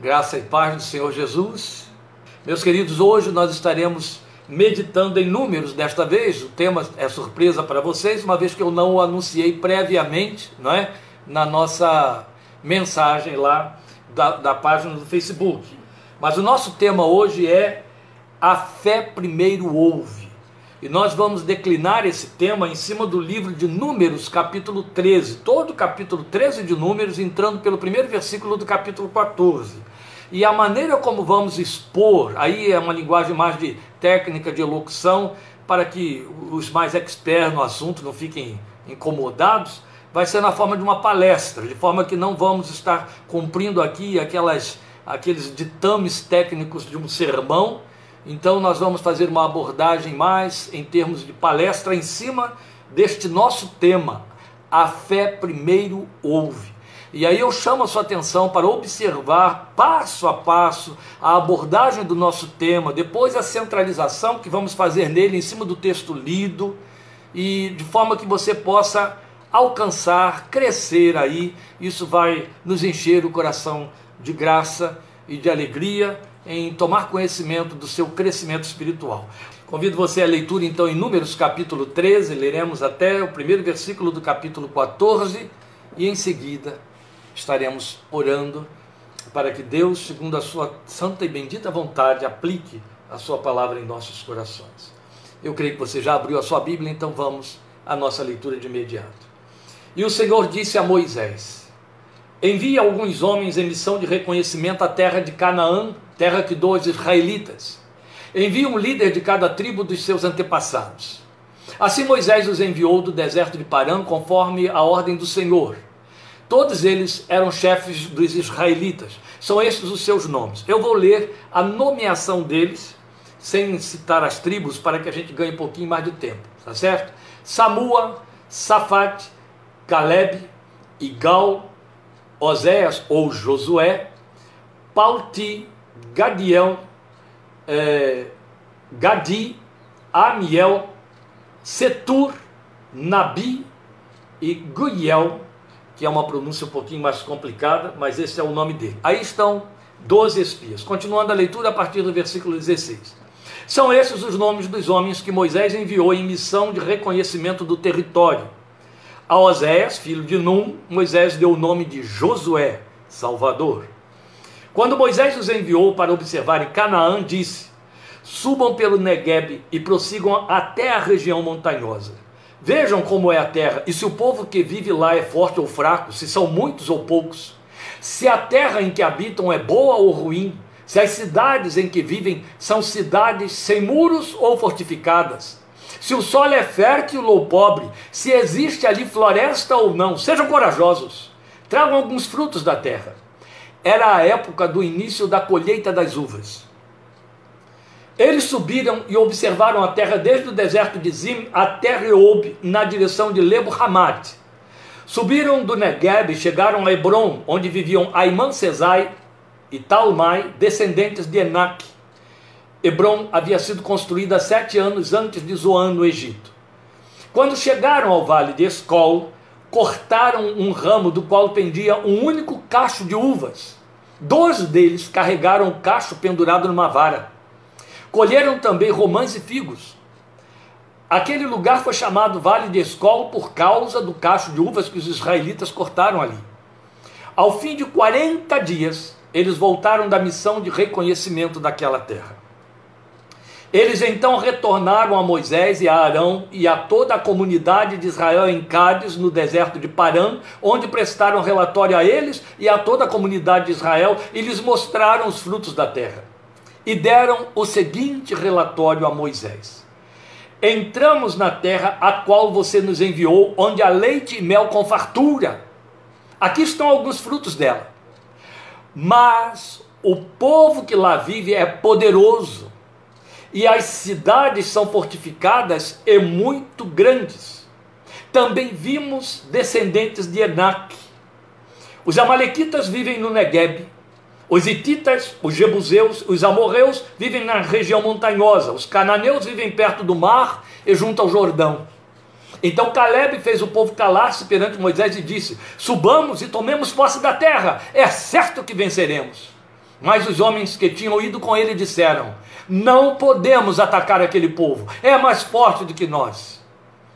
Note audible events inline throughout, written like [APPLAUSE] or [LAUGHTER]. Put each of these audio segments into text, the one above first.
Graça e paz do Senhor Jesus. Meus queridos, hoje nós estaremos meditando em números desta vez. O tema é surpresa para vocês, uma vez que eu não o anunciei previamente, não é? Na nossa mensagem lá da, da página do Facebook. Mas o nosso tema hoje é a fé primeiro ouve. E nós vamos declinar esse tema em cima do livro de Números, capítulo 13. Todo o capítulo 13 de Números, entrando pelo primeiro versículo do capítulo 14. E a maneira como vamos expor, aí é uma linguagem mais de técnica de elocução, para que os mais experts no assunto não fiquem incomodados, vai ser na forma de uma palestra, de forma que não vamos estar cumprindo aqui aquelas, aqueles ditames técnicos de um sermão, então, nós vamos fazer uma abordagem mais em termos de palestra em cima deste nosso tema. A fé primeiro ouve. E aí eu chamo a sua atenção para observar passo a passo a abordagem do nosso tema, depois a centralização que vamos fazer nele em cima do texto lido, e de forma que você possa alcançar, crescer aí. Isso vai nos encher o coração de graça e de alegria em tomar conhecimento do seu crescimento espiritual. Convido você à leitura então em Números capítulo 13, leremos até o primeiro versículo do capítulo 14 e em seguida estaremos orando para que Deus, segundo a sua santa e bendita vontade, aplique a sua palavra em nossos corações. Eu creio que você já abriu a sua Bíblia, então vamos à nossa leitura de imediato. E o Senhor disse a Moisés: Envie alguns homens em missão de reconhecimento à terra de Canaã terra que dou aos israelitas. Envia um líder de cada tribo dos seus antepassados. Assim Moisés os enviou do deserto de Parã, conforme a ordem do Senhor. Todos eles eram chefes dos israelitas. São estes os seus nomes. Eu vou ler a nomeação deles, sem citar as tribos, para que a gente ganhe um pouquinho mais de tempo, tá certo? Samua, Safat, Caleb, Igal, Oséias ou Josué, Palti, Gadiel, é, Gadi, Amiel, Setur, Nabi e Guiel, que é uma pronúncia um pouquinho mais complicada, mas esse é o nome dele. Aí estão 12 espias. Continuando a leitura a partir do versículo 16. São esses os nomes dos homens que Moisés enviou em missão de reconhecimento do território. A Oséias, filho de Num, Moisés deu o nome de Josué, Salvador. Quando Moisés os enviou para observarem Canaã, disse: Subam pelo Negueb e prossigam até a região montanhosa. Vejam como é a terra e se o povo que vive lá é forte ou fraco, se são muitos ou poucos. Se a terra em que habitam é boa ou ruim, se as cidades em que vivem são cidades sem muros ou fortificadas. Se o solo é fértil ou pobre, se existe ali floresta ou não, sejam corajosos. Tragam alguns frutos da terra era a época do início da colheita das uvas. Eles subiram e observaram a terra desde o deserto de Zim até Reob, na direção de Lebo Hamat. Subiram do Negev e chegaram a Hebron, onde viviam Aiman Sesai e Talmai, descendentes de Enac. Hebron havia sido construída sete anos antes de Zoan, no Egito. Quando chegaram ao vale de Escol, cortaram um ramo do qual pendia um único cacho de uvas. Doze deles carregaram o cacho pendurado numa vara. Colheram também romãs e figos. Aquele lugar foi chamado Vale de Escol por causa do cacho de uvas que os israelitas cortaram ali. Ao fim de 40 dias, eles voltaram da missão de reconhecimento daquela terra. Eles então retornaram a Moisés e a Arão e a toda a comunidade de Israel em Cádiz, no deserto de Parã, onde prestaram relatório a eles e a toda a comunidade de Israel e lhes mostraram os frutos da terra. E deram o seguinte relatório a Moisés: Entramos na terra a qual você nos enviou, onde há leite e mel com fartura. Aqui estão alguns frutos dela. Mas o povo que lá vive é poderoso e as cidades são fortificadas e muito grandes. Também vimos descendentes de Enac. Os amalequitas vivem no Negueb. Os hititas, os jebuseus, os amorreus vivem na região montanhosa. Os cananeus vivem perto do mar e junto ao Jordão. Então Caleb fez o povo calar-se perante Moisés e disse: Subamos e tomemos posse da terra, é certo que venceremos. Mas os homens que tinham ido com ele disseram: Não podemos atacar aquele povo, é mais forte do que nós.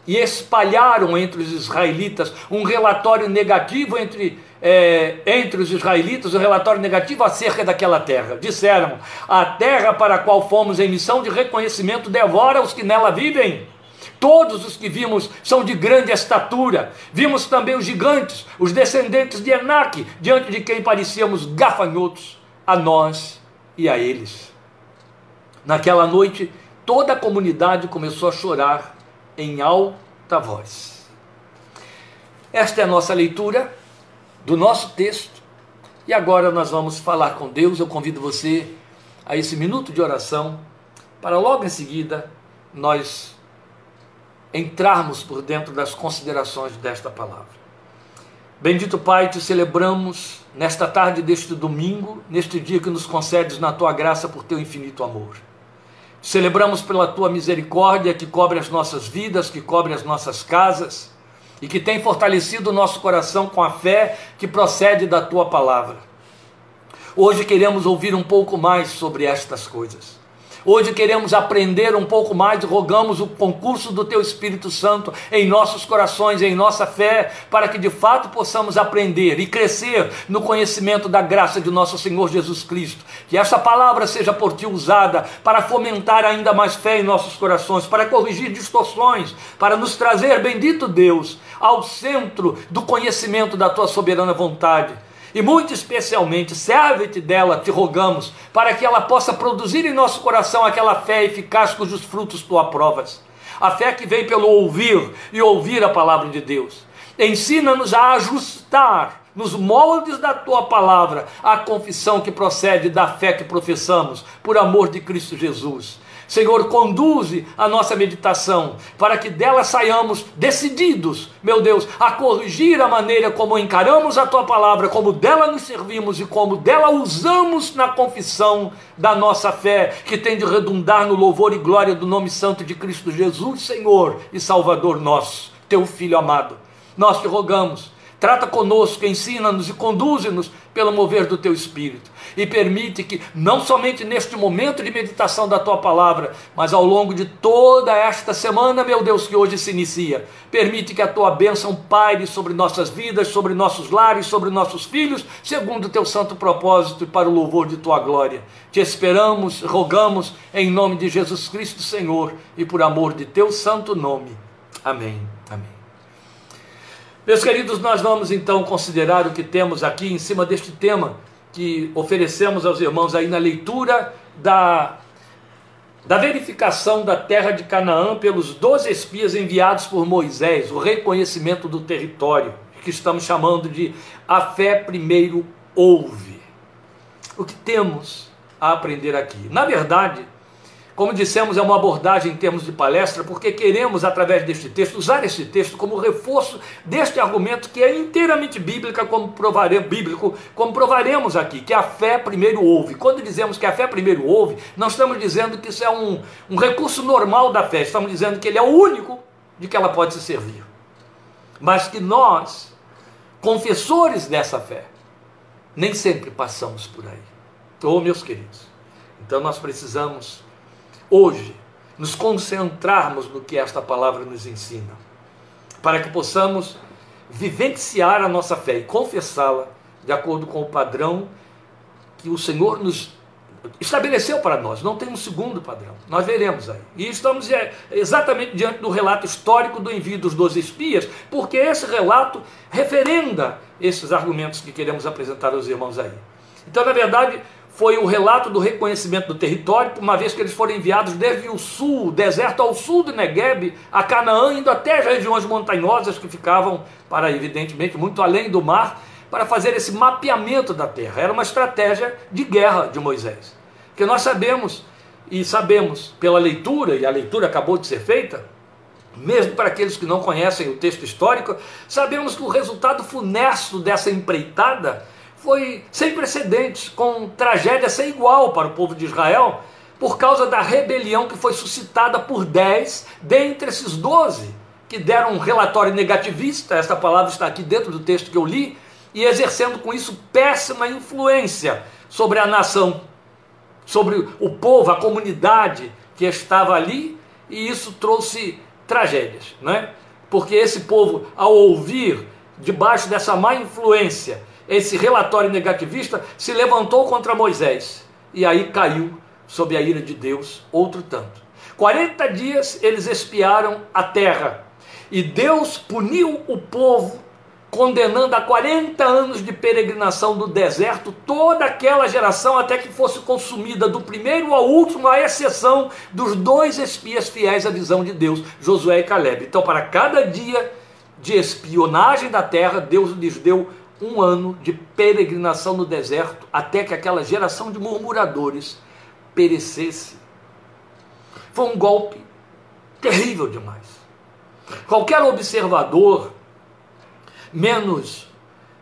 E espalharam entre os israelitas um relatório negativo entre, é, entre os israelitas, um relatório negativo acerca daquela terra. Disseram: A terra para a qual fomos em missão de reconhecimento devora os que nela vivem. Todos os que vimos são de grande estatura. Vimos também os gigantes, os descendentes de Enaque, diante de quem parecíamos gafanhotos a nós e a eles. Naquela noite, toda a comunidade começou a chorar em alta voz. Esta é a nossa leitura do nosso texto. E agora nós vamos falar com Deus. Eu convido você a esse minuto de oração, para logo em seguida nós entrarmos por dentro das considerações desta palavra. Bendito Pai, te celebramos nesta tarde deste domingo, neste dia que nos concedes na tua graça por teu infinito amor. Celebramos pela tua misericórdia que cobre as nossas vidas, que cobre as nossas casas e que tem fortalecido o nosso coração com a fé que procede da tua palavra. Hoje queremos ouvir um pouco mais sobre estas coisas. Hoje queremos aprender um pouco mais, rogamos o concurso do Teu Espírito Santo em nossos corações, em nossa fé, para que de fato possamos aprender e crescer no conhecimento da graça de nosso Senhor Jesus Cristo. Que essa palavra seja por Ti usada para fomentar ainda mais fé em nossos corações, para corrigir distorções, para nos trazer, bendito Deus, ao centro do conhecimento da Tua soberana vontade e muito especialmente, serve-te dela, te rogamos, para que ela possa produzir em nosso coração aquela fé eficaz cujos frutos tu aprovas. A fé que vem pelo ouvir e ouvir a palavra de Deus. Ensina-nos a ajustar nos moldes da tua palavra a confissão que procede da fé que professamos, por amor de Cristo Jesus. Senhor, conduze a nossa meditação para que dela saiamos decididos, meu Deus, a corrigir a maneira como encaramos a tua palavra, como dela nos servimos e como dela usamos na confissão da nossa fé, que tem de redundar no louvor e glória do nome santo de Cristo Jesus, Senhor e Salvador nosso, teu Filho amado. Nós te rogamos Trata conosco, ensina-nos e conduze-nos pelo mover do teu espírito. E permite que, não somente neste momento de meditação da tua palavra, mas ao longo de toda esta semana, meu Deus, que hoje se inicia, permite que a tua bênção paire sobre nossas vidas, sobre nossos lares, sobre nossos filhos, segundo o teu santo propósito e para o louvor de tua glória. Te esperamos, rogamos, em nome de Jesus Cristo, Senhor, e por amor de teu santo nome. Amém. Meus queridos, nós vamos então considerar o que temos aqui em cima deste tema que oferecemos aos irmãos aí na leitura da, da verificação da terra de Canaã pelos doze espias enviados por Moisés, o reconhecimento do território, que estamos chamando de a fé primeiro ouve. O que temos a aprender aqui? Na verdade, como dissemos, é uma abordagem em termos de palestra, porque queremos, através deste texto, usar este texto como reforço deste argumento que é inteiramente bíblica, como provaremos, bíblico, como provaremos aqui, que a fé primeiro ouve. Quando dizemos que a fé primeiro ouve, não estamos dizendo que isso é um, um recurso normal da fé, estamos dizendo que ele é o único de que ela pode se servir. Mas que nós, confessores dessa fé, nem sempre passamos por aí. Oh, meus queridos, então nós precisamos hoje nos concentrarmos no que esta palavra nos ensina, para que possamos vivenciar a nossa fé e confessá-la de acordo com o padrão que o Senhor nos estabeleceu para nós. Não tem um segundo padrão. Nós veremos aí. E estamos é, exatamente diante do relato histórico do envio dos doze espias, porque esse relato referenda esses argumentos que queremos apresentar aos irmãos aí. Então, na verdade, foi o relato do reconhecimento do território, uma vez que eles foram enviados desde o sul, deserto ao sul do Negueb, a Canaã, indo até as regiões montanhosas que ficavam, para evidentemente, muito além do mar, para fazer esse mapeamento da terra. Era uma estratégia de guerra de Moisés. Que nós sabemos, e sabemos pela leitura, e a leitura acabou de ser feita, mesmo para aqueles que não conhecem o texto histórico, sabemos que o resultado funesto dessa empreitada foi sem precedentes, com tragédia sem igual para o povo de Israel, por causa da rebelião que foi suscitada por dez dentre esses doze, que deram um relatório negativista, essa palavra está aqui dentro do texto que eu li, e exercendo com isso péssima influência sobre a nação, sobre o povo, a comunidade que estava ali, e isso trouxe tragédias, né? Porque esse povo, ao ouvir debaixo dessa má influência, esse relatório negativista, se levantou contra Moisés e aí caiu sob a ira de Deus outro tanto. 40 dias eles espiaram a terra e Deus puniu o povo condenando a 40 anos de peregrinação do deserto toda aquela geração até que fosse consumida do primeiro ao último, à exceção dos dois espias fiéis à visão de Deus, Josué e Caleb. Então, para cada dia de espionagem da terra, Deus lhes deu um ano de peregrinação no deserto até que aquela geração de murmuradores perecesse. Foi um golpe terrível demais. Qualquer observador menos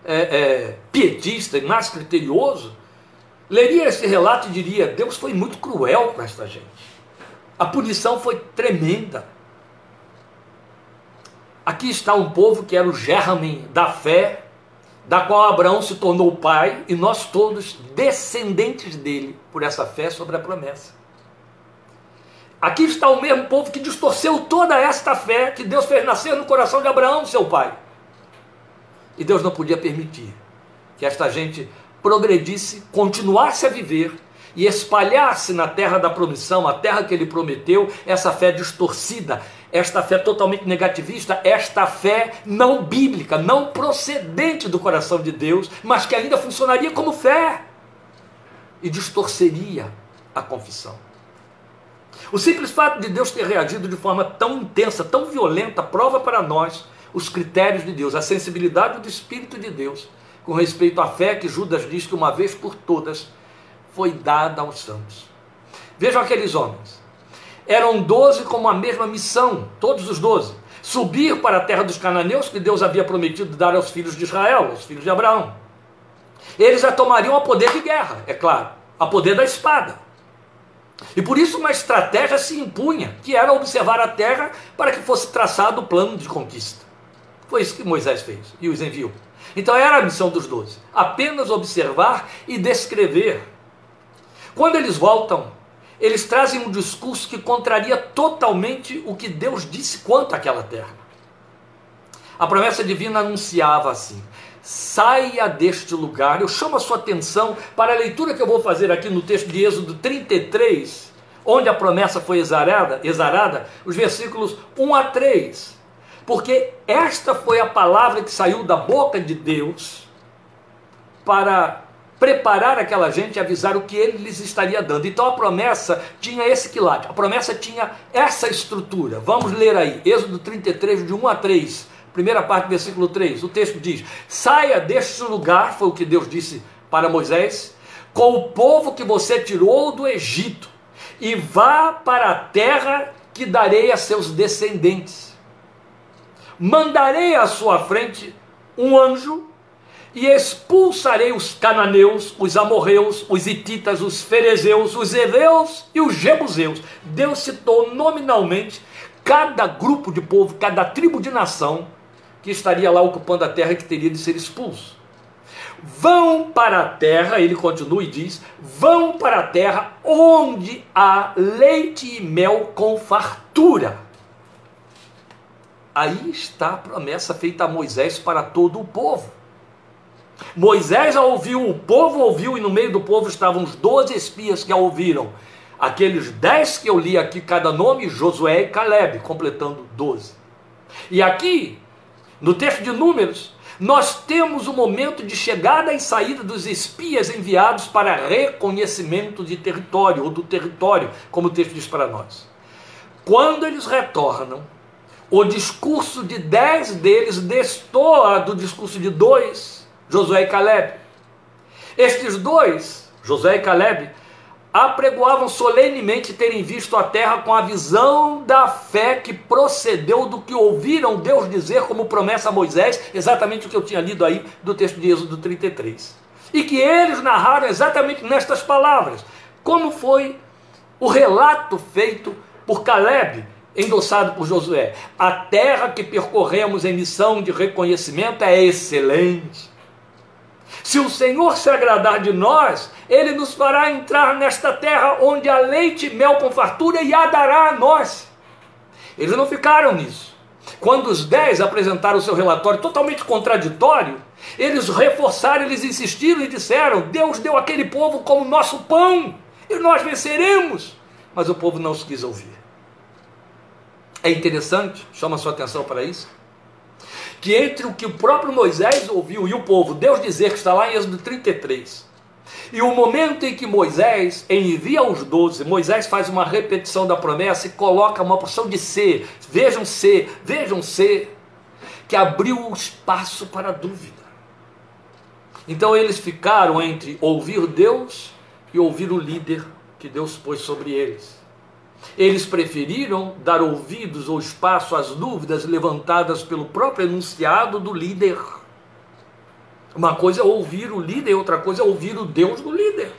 é, é, pietista e mais criterioso, leria esse relato e diria: Deus foi muito cruel com esta gente. A punição foi tremenda. Aqui está um povo que era o germen da fé, da qual Abraão se tornou pai, e nós todos descendentes dele por essa fé sobre a promessa. Aqui está o mesmo povo que distorceu toda esta fé que Deus fez nascer no coração de Abraão, seu pai. E Deus não podia permitir que esta gente progredisse, continuasse a viver e espalhasse na terra da promissão, a terra que ele prometeu, essa fé distorcida, esta fé totalmente negativista, esta fé não bíblica, não procedente do coração de Deus, mas que ainda funcionaria como fé e distorceria a confissão. O simples fato de Deus ter reagido de forma tão intensa, tão violenta, prova para nós os critérios de Deus, a sensibilidade do Espírito de Deus com respeito à fé que Judas diz que uma vez por todas foi dada aos santos. Vejam aqueles homens. Eram doze com a mesma missão, todos os doze. Subir para a terra dos cananeus que Deus havia prometido dar aos filhos de Israel, aos filhos de Abraão. Eles já tomariam a poder de guerra, é claro, a poder da espada. E por isso uma estratégia se impunha, que era observar a terra para que fosse traçado o plano de conquista. Foi isso que Moisés fez e os enviou. Então era a missão dos doze: apenas observar e descrever. Quando eles voltam, eles trazem um discurso que contraria totalmente o que Deus disse quanto àquela terra. A promessa divina anunciava assim: saia deste lugar. Eu chamo a sua atenção para a leitura que eu vou fazer aqui no texto de Êxodo 33, onde a promessa foi exarada, exarada os versículos 1 a 3 porque esta foi a palavra que saiu da boca de Deus para preparar aquela gente e avisar o que ele lhes estaria dando. Então a promessa tinha esse quilate, a promessa tinha essa estrutura. Vamos ler aí, Êxodo 33, de 1 a 3, primeira parte versículo 3. O texto diz: Saia deste lugar, foi o que Deus disse para Moisés, com o povo que você tirou do Egito, e vá para a terra que darei a seus descendentes mandarei à sua frente um anjo e expulsarei os cananeus, os amorreus, os hititas, os ferezeus, os heveus e os jebuseus. Deus citou nominalmente cada grupo de povo, cada tribo de nação que estaria lá ocupando a terra que teria de ser expulso. Vão para a terra, ele continua e diz: vão para a terra onde há leite e mel com fartura Aí está a promessa feita a Moisés para todo o povo. Moisés a ouviu, o povo ouviu, e no meio do povo estavam os doze espias que a ouviram. Aqueles dez que eu li aqui, cada nome, Josué e Caleb, completando doze. E aqui, no texto de Números, nós temos o momento de chegada e saída dos espias enviados para reconhecimento de território, ou do território, como o texto diz para nós. Quando eles retornam, o discurso de dez deles destoa do discurso de dois, Josué e Caleb. Estes dois, Josué e Caleb, apregoavam solenemente terem visto a terra com a visão da fé que procedeu do que ouviram Deus dizer como promessa a Moisés, exatamente o que eu tinha lido aí do texto de Êxodo 33. E que eles narraram exatamente nestas palavras, como foi o relato feito por Caleb endossado por Josué. A terra que percorremos em missão de reconhecimento é excelente. Se o Senhor se agradar de nós, ele nos fará entrar nesta terra onde há leite e mel com fartura e a dará a nós. Eles não ficaram nisso. Quando os dez apresentaram o seu relatório totalmente contraditório, eles reforçaram, eles insistiram e disseram: Deus deu aquele povo como nosso pão e nós venceremos. Mas o povo não os quis ouvir. É interessante, chama sua atenção para isso, que entre o que o próprio Moisés ouviu e o povo, Deus dizer que está lá em Êxodo 33, e o momento em que Moisés envia os doze, Moisés faz uma repetição da promessa e coloca uma porção de ser, vejam ser, vejam ser, que abriu o espaço para a dúvida. Então eles ficaram entre ouvir Deus e ouvir o líder que Deus pôs sobre eles. Eles preferiram dar ouvidos ou espaço às dúvidas levantadas pelo próprio enunciado do líder. Uma coisa é ouvir o líder, outra coisa é ouvir o Deus do líder.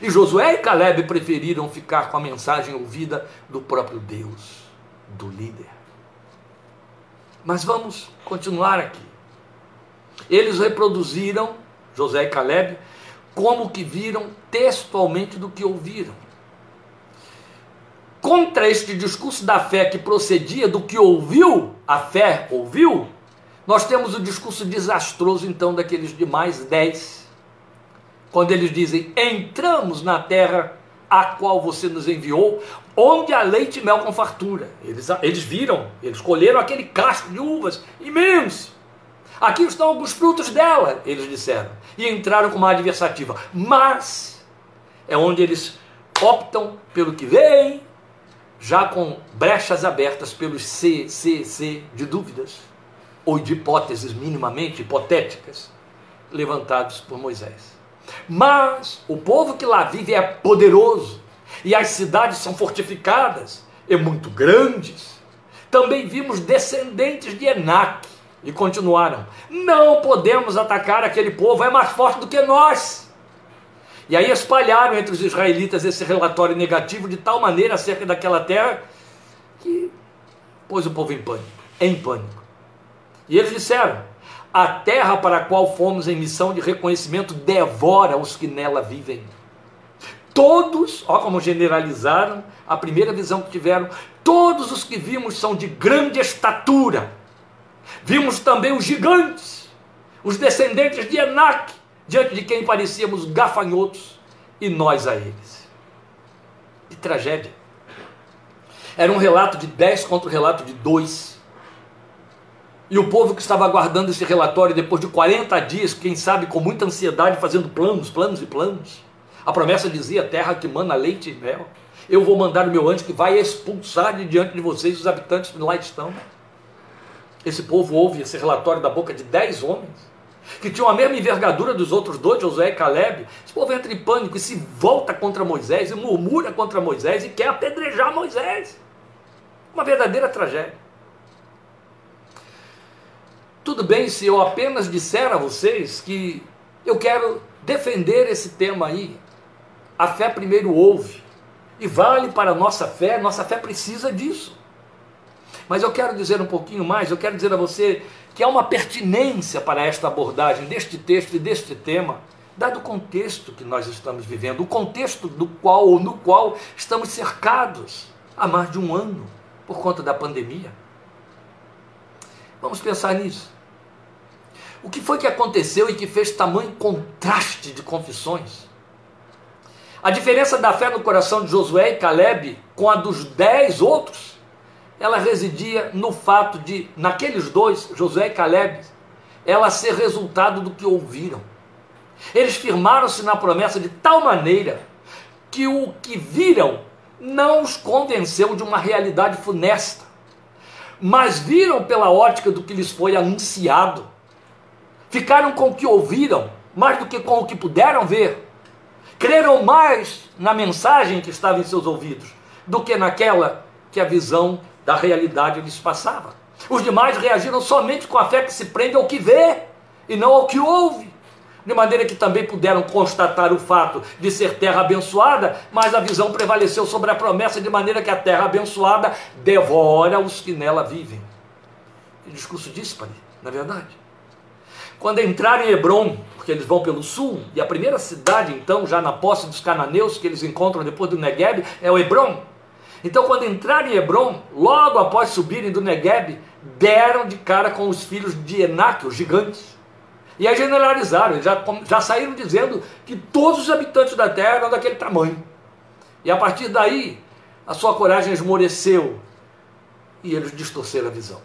E Josué e Caleb preferiram ficar com a mensagem ouvida do próprio Deus, do líder. Mas vamos continuar aqui. Eles reproduziram, José e Caleb, como que viram textualmente do que ouviram. Contra este discurso da fé que procedia do que ouviu, a fé ouviu, nós temos o discurso desastroso então daqueles demais dez, quando eles dizem: entramos na terra a qual você nos enviou, onde há leite e mel com fartura. Eles, eles viram, eles colheram aquele cacho de uvas imenso. Aqui estão alguns frutos dela, eles disseram, e entraram com uma adversativa. Mas é onde eles optam pelo que vem, já com brechas abertas pelos C, C, C de dúvidas ou de hipóteses minimamente hipotéticas levantados por Moisés. Mas o povo que lá vive é poderoso e as cidades são fortificadas e muito grandes. Também vimos descendentes de Enac e continuaram: Não podemos atacar aquele povo, é mais forte do que nós. E aí espalharam entre os israelitas esse relatório negativo de tal maneira acerca daquela terra que pôs o povo em pânico, em pânico. E eles disseram: A terra para a qual fomos em missão de reconhecimento devora os que nela vivem. Todos, ó como generalizaram a primeira visão que tiveram, todos os que vimos são de grande estatura. Vimos também os gigantes, os descendentes de Enac, diante de quem parecíamos gafanhotos, e nós a eles. Que tragédia. Era um relato de 10 contra o relato de 2. E o povo que estava aguardando esse relatório depois de 40 dias, quem sabe com muita ansiedade, fazendo planos, planos e planos. A promessa dizia: terra que mana leite e mel. Eu vou mandar o meu anjo que vai expulsar de diante de vocês os habitantes que lá estão. Esse povo ouve esse relatório da boca de dez homens, que tinham a mesma envergadura dos outros dois, Josué e Caleb. Esse povo entra em pânico e se volta contra Moisés, e murmura contra Moisés e quer apedrejar Moisés. Uma verdadeira tragédia. Tudo bem se eu apenas disser a vocês que eu quero defender esse tema aí. A fé primeiro ouve. E vale para a nossa fé, nossa fé precisa disso. Mas eu quero dizer um pouquinho mais, eu quero dizer a você que há uma pertinência para esta abordagem deste texto e deste tema, dado o contexto que nós estamos vivendo, o contexto do qual ou no qual estamos cercados há mais de um ano por conta da pandemia. Vamos pensar nisso. O que foi que aconteceu e que fez tamanho contraste de confissões? A diferença da fé no coração de Josué e Caleb com a dos dez outros, ela residia no fato de, naqueles dois, Josué e Caleb, ela ser resultado do que ouviram. Eles firmaram-se na promessa de tal maneira que o que viram não os convenceu de uma realidade funesta, mas viram pela ótica do que lhes foi anunciado ficaram com o que ouviram, mais do que com o que puderam ver. Creram mais na mensagem que estava em seus ouvidos do que naquela que a visão da realidade lhes passava. Os demais reagiram somente com a fé que se prende ao que vê e não ao que ouve. De maneira que também puderam constatar o fato de ser terra abençoada, mas a visão prevaleceu sobre a promessa, de maneira que a terra abençoada devora os que nela vivem. Que discurso dispare, na verdade. Quando entrarem em Hebron, porque eles vão pelo sul, e a primeira cidade, então, já na posse dos cananeus, que eles encontram depois do Negueb, é o Hebron. Então, quando entrarem em Hebron, logo após subirem do Negueb, deram de cara com os filhos de Enac, os gigantes. E aí generalizaram, já, já saíram dizendo que todos os habitantes da terra eram daquele tamanho. E a partir daí, a sua coragem esmoreceu e eles distorceram a visão.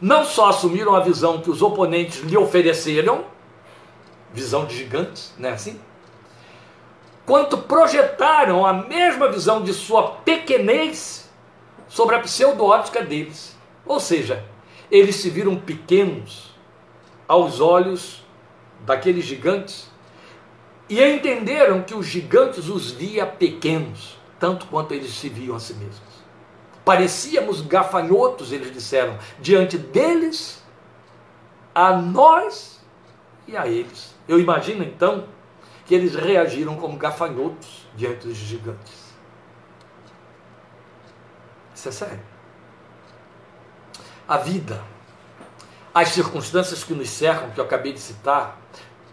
Não só assumiram a visão que os oponentes lhe ofereceram, visão de gigantes, não é assim? Quanto projetaram a mesma visão de sua pequenez sobre a pseudo-ótica deles. Ou seja, eles se viram pequenos aos olhos daqueles gigantes e entenderam que os gigantes os via pequenos, tanto quanto eles se viam a si mesmos. Parecíamos gafanhotos, eles disseram, diante deles, a nós e a eles. Eu imagino então que eles reagiram como gafanhotos diante dos gigantes. Isso é sério. A vida, as circunstâncias que nos cercam, que eu acabei de citar,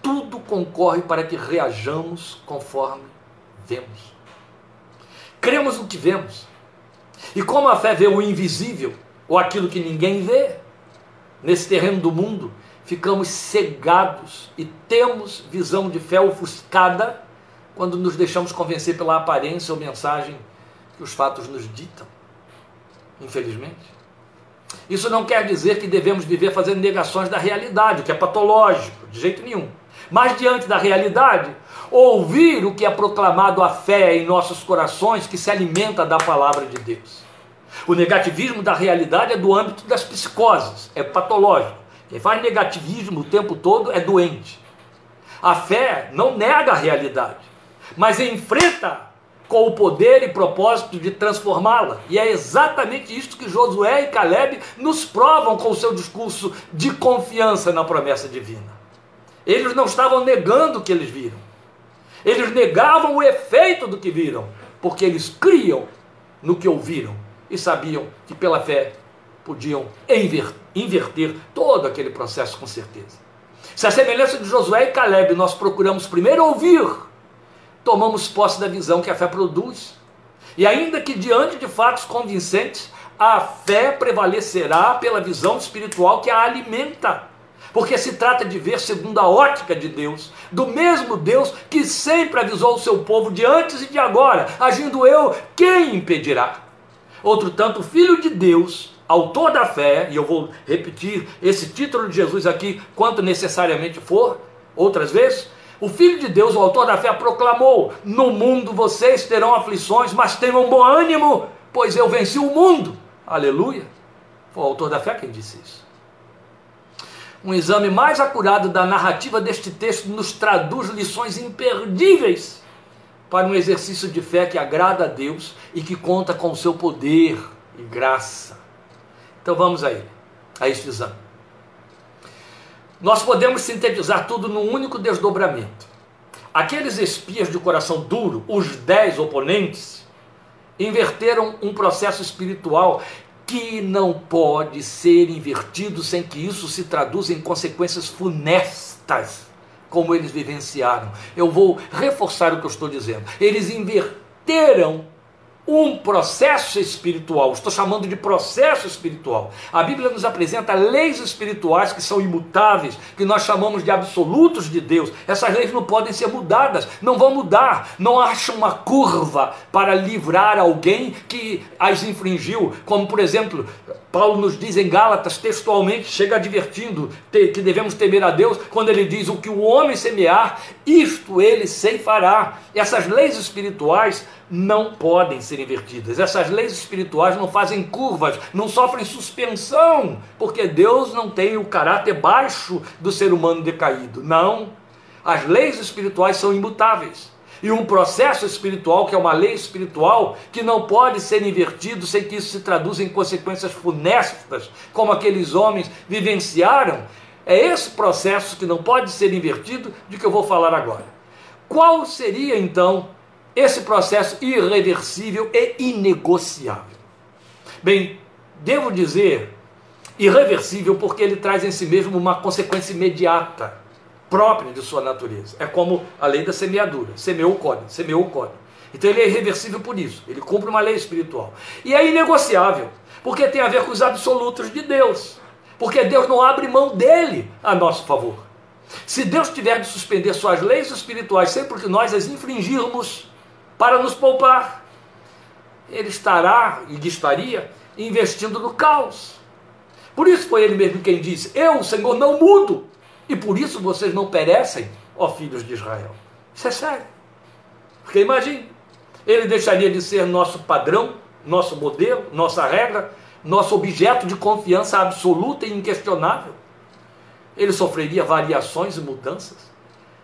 tudo concorre para que reajamos conforme vemos. Cremos no que vemos. E como a fé vê o invisível, ou aquilo que ninguém vê, nesse terreno do mundo, ficamos cegados e temos visão de fé ofuscada quando nos deixamos convencer pela aparência ou mensagem que os fatos nos ditam. Infelizmente. Isso não quer dizer que devemos viver fazendo negações da realidade, o que é patológico, de jeito nenhum. Mas diante da realidade, ouvir o que é proclamado a fé em nossos corações que se alimenta da palavra de Deus. O negativismo da realidade é do âmbito das psicoses, é patológico. Quem faz negativismo o tempo todo é doente. A fé não nega a realidade, mas enfrenta com o poder e propósito de transformá-la. E é exatamente isso que Josué e Caleb nos provam com o seu discurso de confiança na promessa divina. Eles não estavam negando o que eles viram. Eles negavam o efeito do que viram, porque eles criam no que ouviram e sabiam que pela fé podiam inverter todo aquele processo com certeza. Se a semelhança de Josué e Caleb nós procuramos primeiro ouvir, tomamos posse da visão que a fé produz. E ainda que diante de fatos convincentes, a fé prevalecerá pela visão espiritual que a alimenta. Porque se trata de ver segundo a ótica de Deus, do mesmo Deus que sempre avisou o seu povo de antes e de agora, agindo eu, quem impedirá? Outro tanto, o Filho de Deus, autor da fé, e eu vou repetir esse título de Jesus aqui quanto necessariamente for, outras vezes, o Filho de Deus, o autor da fé, proclamou: No mundo vocês terão aflições, mas tenham bom ânimo, pois eu venci o mundo. Aleluia. Foi o autor da fé quem disse isso. Um exame mais acurado da narrativa deste texto nos traduz lições imperdíveis para um exercício de fé que agrada a Deus e que conta com o seu poder e graça. Então vamos aí, a este exame. Nós podemos sintetizar tudo num único desdobramento. Aqueles espias de coração duro, os dez oponentes, inverteram um processo espiritual que não pode ser invertido sem que isso se traduza em consequências funestas, como eles vivenciaram. Eu vou reforçar o que eu estou dizendo. Eles inverteram um processo espiritual. Estou chamando de processo espiritual. A Bíblia nos apresenta leis espirituais que são imutáveis, que nós chamamos de absolutos de Deus. Essas leis não podem ser mudadas, não vão mudar. Não acha uma curva para livrar alguém que as infringiu, como por exemplo, Paulo nos diz em Gálatas textualmente, chega advertindo que devemos temer a Deus, quando ele diz: O que o homem semear, isto ele ceifará. Essas leis espirituais não podem ser invertidas. Essas leis espirituais não fazem curvas, não sofrem suspensão, porque Deus não tem o caráter baixo do ser humano decaído. Não. As leis espirituais são imutáveis. E um processo espiritual, que é uma lei espiritual, que não pode ser invertido sem que isso se traduza em consequências funestas, como aqueles homens vivenciaram, é esse processo que não pode ser invertido de que eu vou falar agora. Qual seria então esse processo irreversível e inegociável. Bem, devo dizer irreversível porque ele traz em si mesmo uma consequência imediata, própria de sua natureza. É como a lei da semeadura: semeou, colhe, semeou, colhe. Então ele é irreversível por isso, ele cumpre uma lei espiritual. E é inegociável, porque tem a ver com os absolutos de Deus. Porque Deus não abre mão dele a nosso favor. Se Deus tiver de suspender suas leis espirituais sempre que nós as infringirmos para nos poupar, ele estará e estaria investindo no caos. Por isso foi ele mesmo quem disse: Eu, Senhor, não mudo, e por isso vocês não perecem, ó filhos de Israel. Isso é sério. Porque imagine, ele deixaria de ser nosso padrão, nosso modelo, nossa regra, nosso objeto de confiança absoluta e inquestionável. Ele sofreria variações e mudanças.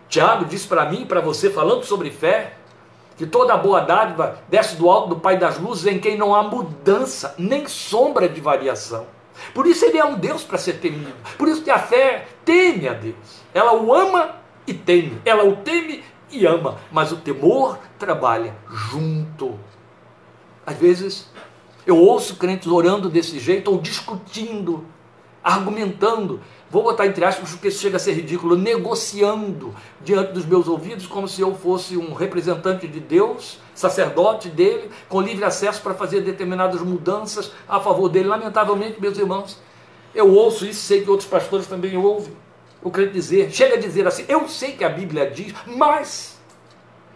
Tiago diz para mim e para você, falando sobre fé, que toda boa dádiva desce do alto do Pai das luzes, em quem não há mudança, nem sombra de variação. Por isso ele é um Deus para ser temido. Por isso que a fé teme a Deus. Ela o ama e teme. Ela o teme e ama. Mas o temor trabalha junto. Às vezes eu ouço crentes orando desse jeito, ou discutindo, argumentando, vou botar entre aspas porque chega a ser ridículo, negociando diante dos meus ouvidos, como se eu fosse um representante de Deus, sacerdote dele, com livre acesso para fazer determinadas mudanças a favor dele. Lamentavelmente, meus irmãos, eu ouço isso, sei que outros pastores também ouvem. O crente dizer, chega a dizer assim, eu sei que a Bíblia diz, mas.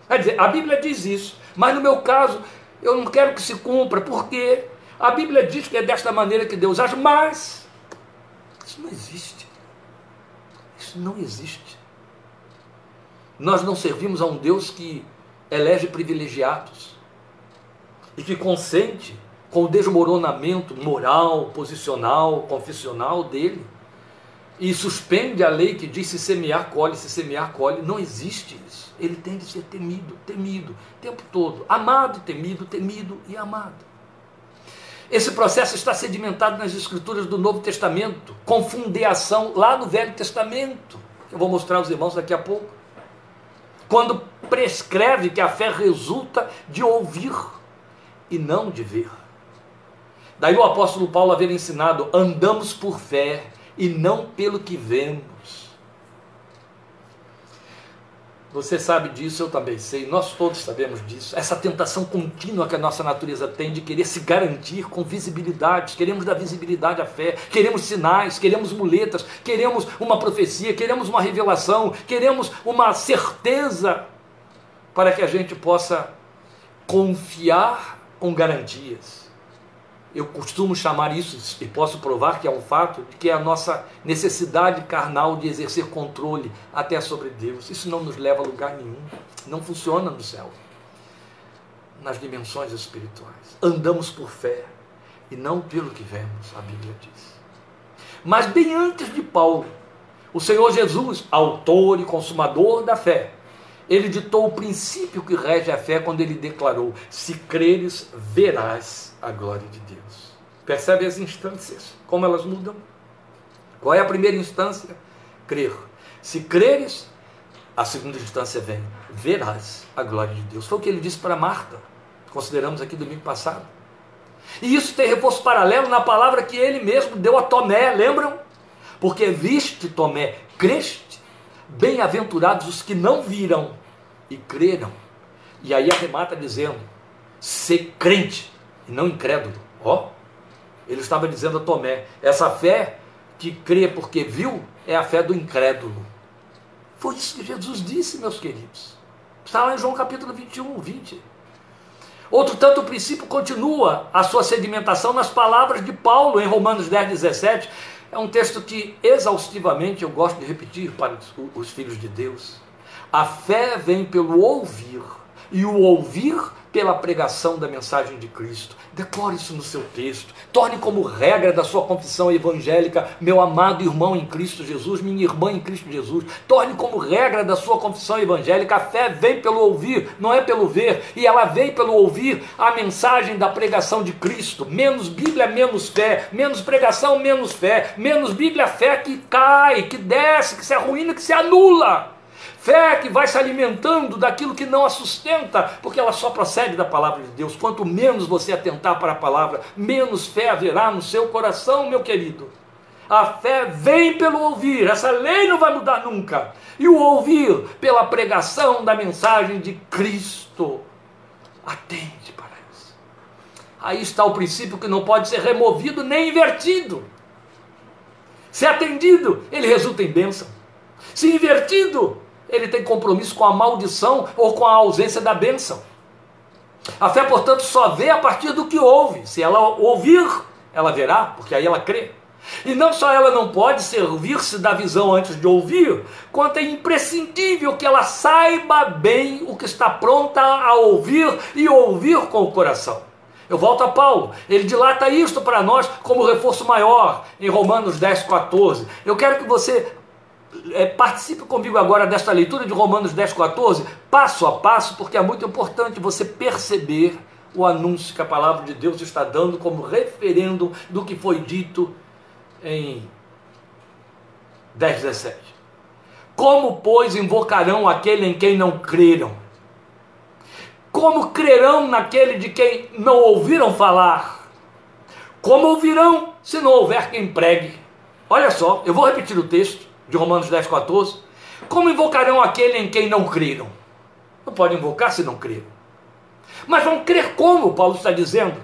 Quer dizer, a Bíblia diz isso, mas no meu caso, eu não quero que se cumpra, porque a Bíblia diz que é desta maneira que Deus age, mas isso não existe. Isso não existe. Nós não servimos a um Deus que elege privilegiados e que consente com o desmoronamento moral, posicional, confessional dele e suspende a lei que diz se semear, colhe, se semear, colhe. Não existe isso ele tem de ser temido, temido, o tempo todo. Amado, temido, temido e amado. Esse processo está sedimentado nas escrituras do Novo Testamento, com fundeação lá no Velho Testamento, que eu vou mostrar aos irmãos daqui a pouco. Quando prescreve que a fé resulta de ouvir e não de ver. Daí o apóstolo Paulo haver ensinado: andamos por fé e não pelo que vemos. Você sabe disso, eu também sei, nós todos sabemos disso. Essa tentação contínua que a nossa natureza tem de querer se garantir com visibilidade. Queremos dar visibilidade à fé, queremos sinais, queremos muletas, queremos uma profecia, queremos uma revelação, queremos uma certeza para que a gente possa confiar com garantias. Eu costumo chamar isso, e posso provar que é um fato, de que é a nossa necessidade carnal de exercer controle até sobre Deus. Isso não nos leva a lugar nenhum. Não funciona no céu. Nas dimensões espirituais. Andamos por fé e não pelo que vemos, a Bíblia diz. Mas bem antes de Paulo, o Senhor Jesus, autor e consumador da fé, ele ditou o princípio que rege a fé quando ele declarou: Se creres, verás a glória de Deus. Percebe as instâncias, como elas mudam? Qual é a primeira instância? Crer. Se creres, a segunda instância vem, verás a glória de Deus. Foi o que ele disse para Marta, consideramos aqui domingo passado. E isso tem reforço paralelo na palavra que ele mesmo deu a Tomé, lembram? Porque viste, Tomé, creste, bem-aventurados os que não viram e creram. E aí arremata dizendo: ser crente e não incrédulo. Ó, ele estava dizendo a Tomé: essa fé que crê porque viu é a fé do incrédulo. Foi isso que Jesus disse, meus queridos. Está lá em João capítulo 21, 20. Outro tanto, o princípio continua a sua sedimentação nas palavras de Paulo em Romanos 10, 17. É um texto que exaustivamente eu gosto de repetir para os filhos de Deus. A fé vem pelo ouvir, e o ouvir pela pregação da mensagem de Cristo. Decore isso no seu texto. Torne como regra da sua confissão evangélica, meu amado irmão em Cristo Jesus, minha irmã em Cristo Jesus. Torne como regra da sua confissão evangélica. A fé vem pelo ouvir, não é pelo ver. E ela vem pelo ouvir a mensagem da pregação de Cristo. Menos Bíblia, menos fé. Menos pregação, menos fé. Menos Bíblia, fé que cai, que desce, que se arruína, que se anula. Fé que vai se alimentando daquilo que não a sustenta, porque ela só procede da palavra de Deus. Quanto menos você atentar para a palavra, menos fé haverá no seu coração, meu querido. A fé vem pelo ouvir. Essa lei não vai mudar nunca. E o ouvir pela pregação da mensagem de Cristo. Atende para isso. Aí está o princípio que não pode ser removido nem invertido. Se atendido, ele resulta em bênção. Se invertido, ele tem compromisso com a maldição ou com a ausência da bênção. A fé, portanto, só vê a partir do que ouve. Se ela ouvir, ela verá, porque aí ela crê. E não só ela não pode servir-se da visão antes de ouvir, quanto é imprescindível que ela saiba bem o que está pronta a ouvir e ouvir com o coração. Eu volto a Paulo, ele dilata isto para nós como reforço maior em Romanos 10, 14. Eu quero que você é, participe comigo agora desta leitura de Romanos 10, 14, passo a passo, porque é muito importante você perceber o anúncio que a palavra de Deus está dando como referendo do que foi dito em 10, 17. Como, pois, invocarão aquele em quem não creram? Como crerão naquele de quem não ouviram falar? Como ouvirão se não houver quem pregue? Olha só, eu vou repetir o texto de Romanos 10, 14. Como invocarão aquele em quem não creram? Não podem invocar se não creram. Mas vão crer como, Paulo está dizendo?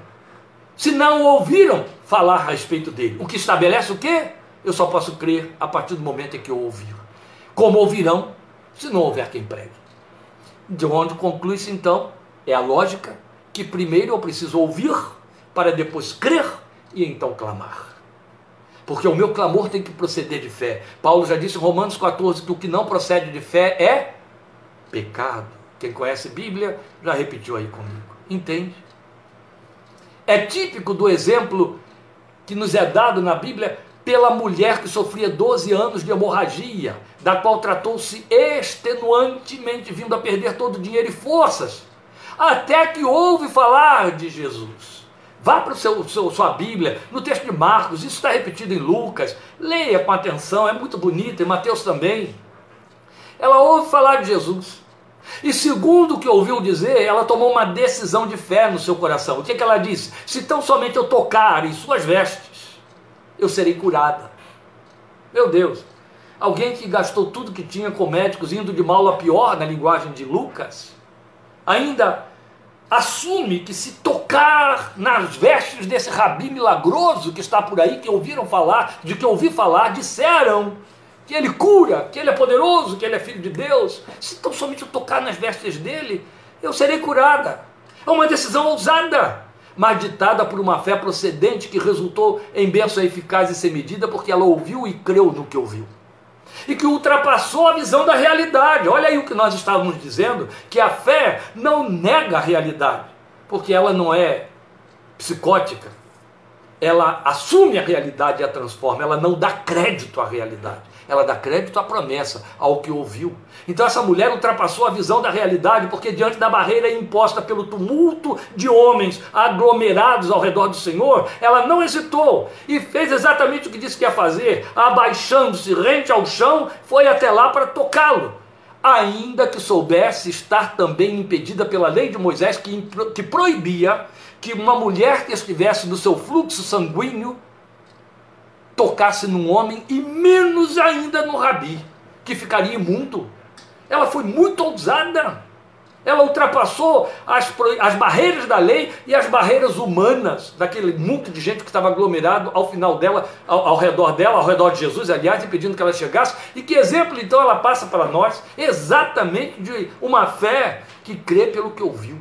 Se não ouviram falar a respeito dele. O que estabelece o quê? Eu só posso crer a partir do momento em que eu ouvir. Como ouvirão, se não houver quem pregue? De onde conclui-se então? É a lógica que primeiro eu preciso ouvir para depois crer e então clamar porque o meu clamor tem que proceder de fé. Paulo já disse em Romanos 14 que o que não procede de fé é pecado. Quem conhece Bíblia já repetiu aí comigo. Entende? É típico do exemplo que nos é dado na Bíblia pela mulher que sofria 12 anos de hemorragia, da qual tratou-se extenuantemente, vindo a perder todo o dinheiro e forças, até que ouve falar de Jesus. Vá para o seu, seu, sua Bíblia, no texto de Marcos, isso está repetido em Lucas, leia com atenção, é muito bonito, em Mateus também. Ela ouve falar de Jesus. E segundo o que ouviu dizer, ela tomou uma decisão de fé no seu coração. O que, é que ela disse? Se tão somente eu tocar em suas vestes, eu serei curada. Meu Deus, alguém que gastou tudo que tinha com médicos, indo de mal a pior na linguagem de Lucas, ainda assume que se tocar nas vestes desse rabi milagroso que está por aí, que ouviram falar, de que ouvi falar, disseram que ele cura, que ele é poderoso, que ele é filho de Deus. Se tão somente eu tocar nas vestes dele, eu serei curada. É uma decisão ousada, mas ditada por uma fé procedente que resultou em bênção eficaz e sem medida, porque ela ouviu e creu no que ouviu e que ultrapassou a visão da realidade. Olha aí o que nós estávamos dizendo, que a fé não nega a realidade, porque ela não é psicótica. Ela assume a realidade e a transforma, ela não dá crédito à realidade ela dá crédito à promessa, ao que ouviu. Então essa mulher ultrapassou a visão da realidade, porque diante da barreira imposta pelo tumulto de homens aglomerados ao redor do Senhor, ela não hesitou e fez exatamente o que disse que ia fazer, abaixando-se rente ao chão, foi até lá para tocá-lo. Ainda que soubesse estar também impedida pela lei de Moisés, que, que proibia que uma mulher que estivesse no seu fluxo sanguíneo tocasse num homem e menos ainda no rabi, que ficaria imundo. Ela foi muito ousada. Ela ultrapassou as, as barreiras da lei e as barreiras humanas, daquele mundo de gente que estava aglomerado ao final dela, ao, ao redor dela, ao redor de Jesus, aliás, impedindo que ela chegasse. E que exemplo então ela passa para nós? Exatamente de uma fé que crê pelo que ouviu.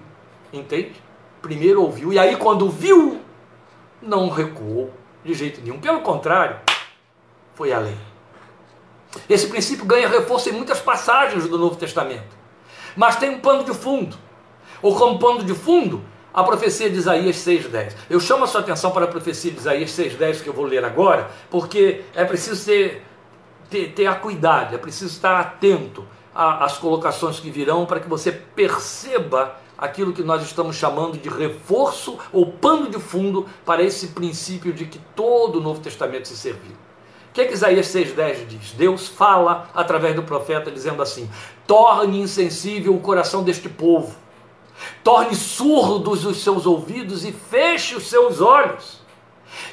Entende? Primeiro ouviu, e aí quando viu, não recuou de jeito nenhum. Pelo contrário, foi além. Esse princípio ganha reforço em muitas passagens do Novo Testamento. Mas tem um pano de fundo. Ou como pano de fundo, a profecia de Isaías 6,10. Eu chamo a sua atenção para a profecia de Isaías 6,10 que eu vou ler agora, porque é preciso ter, ter, ter a cuidado, é preciso estar atento às colocações que virão para que você perceba aquilo que nós estamos chamando de reforço ou pano de fundo para esse princípio de que todo o Novo Testamento se serviu. O que, é que Isaías 6,10 diz? Deus fala através do profeta dizendo assim: torne insensível o coração deste povo, torne surdos os seus ouvidos e feche os seus olhos,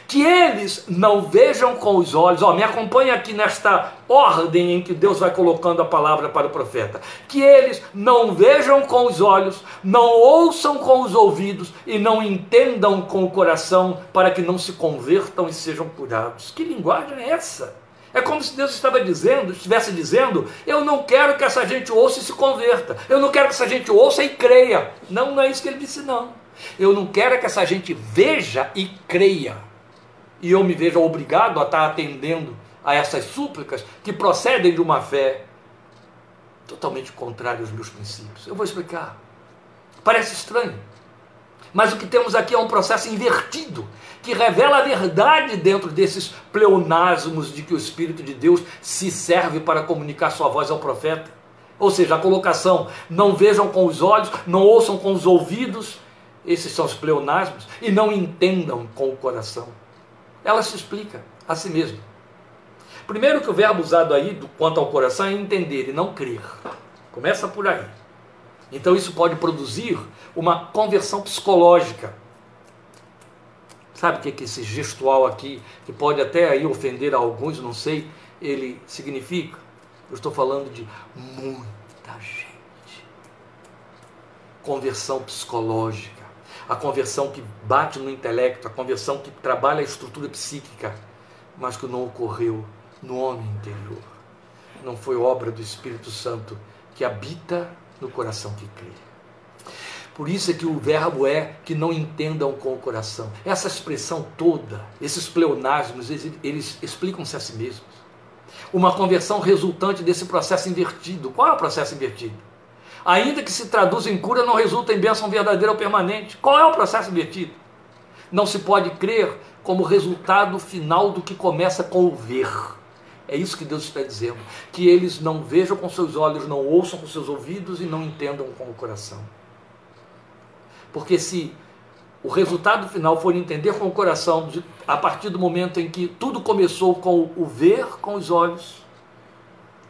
que eles não vejam com os olhos, ó, me acompanha aqui nesta ordem em que Deus vai colocando a palavra para o profeta, que eles não vejam com os olhos, não ouçam com os ouvidos e não entendam com o coração, para que não se convertam e sejam curados. Que linguagem é essa? É como se Deus estava dizendo, estivesse dizendo: Eu não quero que essa gente ouça e se converta. Eu não quero que essa gente ouça e creia. Não, não é isso que ele disse, não. Eu não quero que essa gente veja e creia. E eu me veja obrigado a estar atendendo a essas súplicas que procedem de uma fé totalmente contrária aos meus princípios. Eu vou explicar. Parece estranho. Mas o que temos aqui é um processo invertido, que revela a verdade dentro desses pleonasmos de que o Espírito de Deus se serve para comunicar sua voz ao profeta. Ou seja, a colocação, não vejam com os olhos, não ouçam com os ouvidos, esses são os pleonasmos, e não entendam com o coração. Ela se explica a si mesma. Primeiro que o verbo usado aí, quanto ao coração, é entender e não crer. Começa por aí. Então isso pode produzir uma conversão psicológica. Sabe o que é esse gestual aqui, que pode até aí ofender a alguns, não sei, ele significa? Eu estou falando de muita gente. Conversão psicológica. A conversão que bate no intelecto, a conversão que trabalha a estrutura psíquica, mas que não ocorreu no homem interior. Não foi obra do Espírito Santo que habita no coração que crê. Por isso é que o verbo é que não entendam com o coração. Essa expressão toda, esses pleonasmos, eles, eles explicam-se a si mesmos. Uma conversão resultante desse processo invertido. Qual é o processo invertido? Ainda que se traduza em cura, não resulta em bênção verdadeira ou permanente. Qual é o processo invertido? Não se pode crer como resultado final do que começa com o ver. É isso que Deus está dizendo. Que eles não vejam com seus olhos, não ouçam com seus ouvidos e não entendam com o coração. Porque se o resultado final for entender com o coração, a partir do momento em que tudo começou com o ver com os olhos,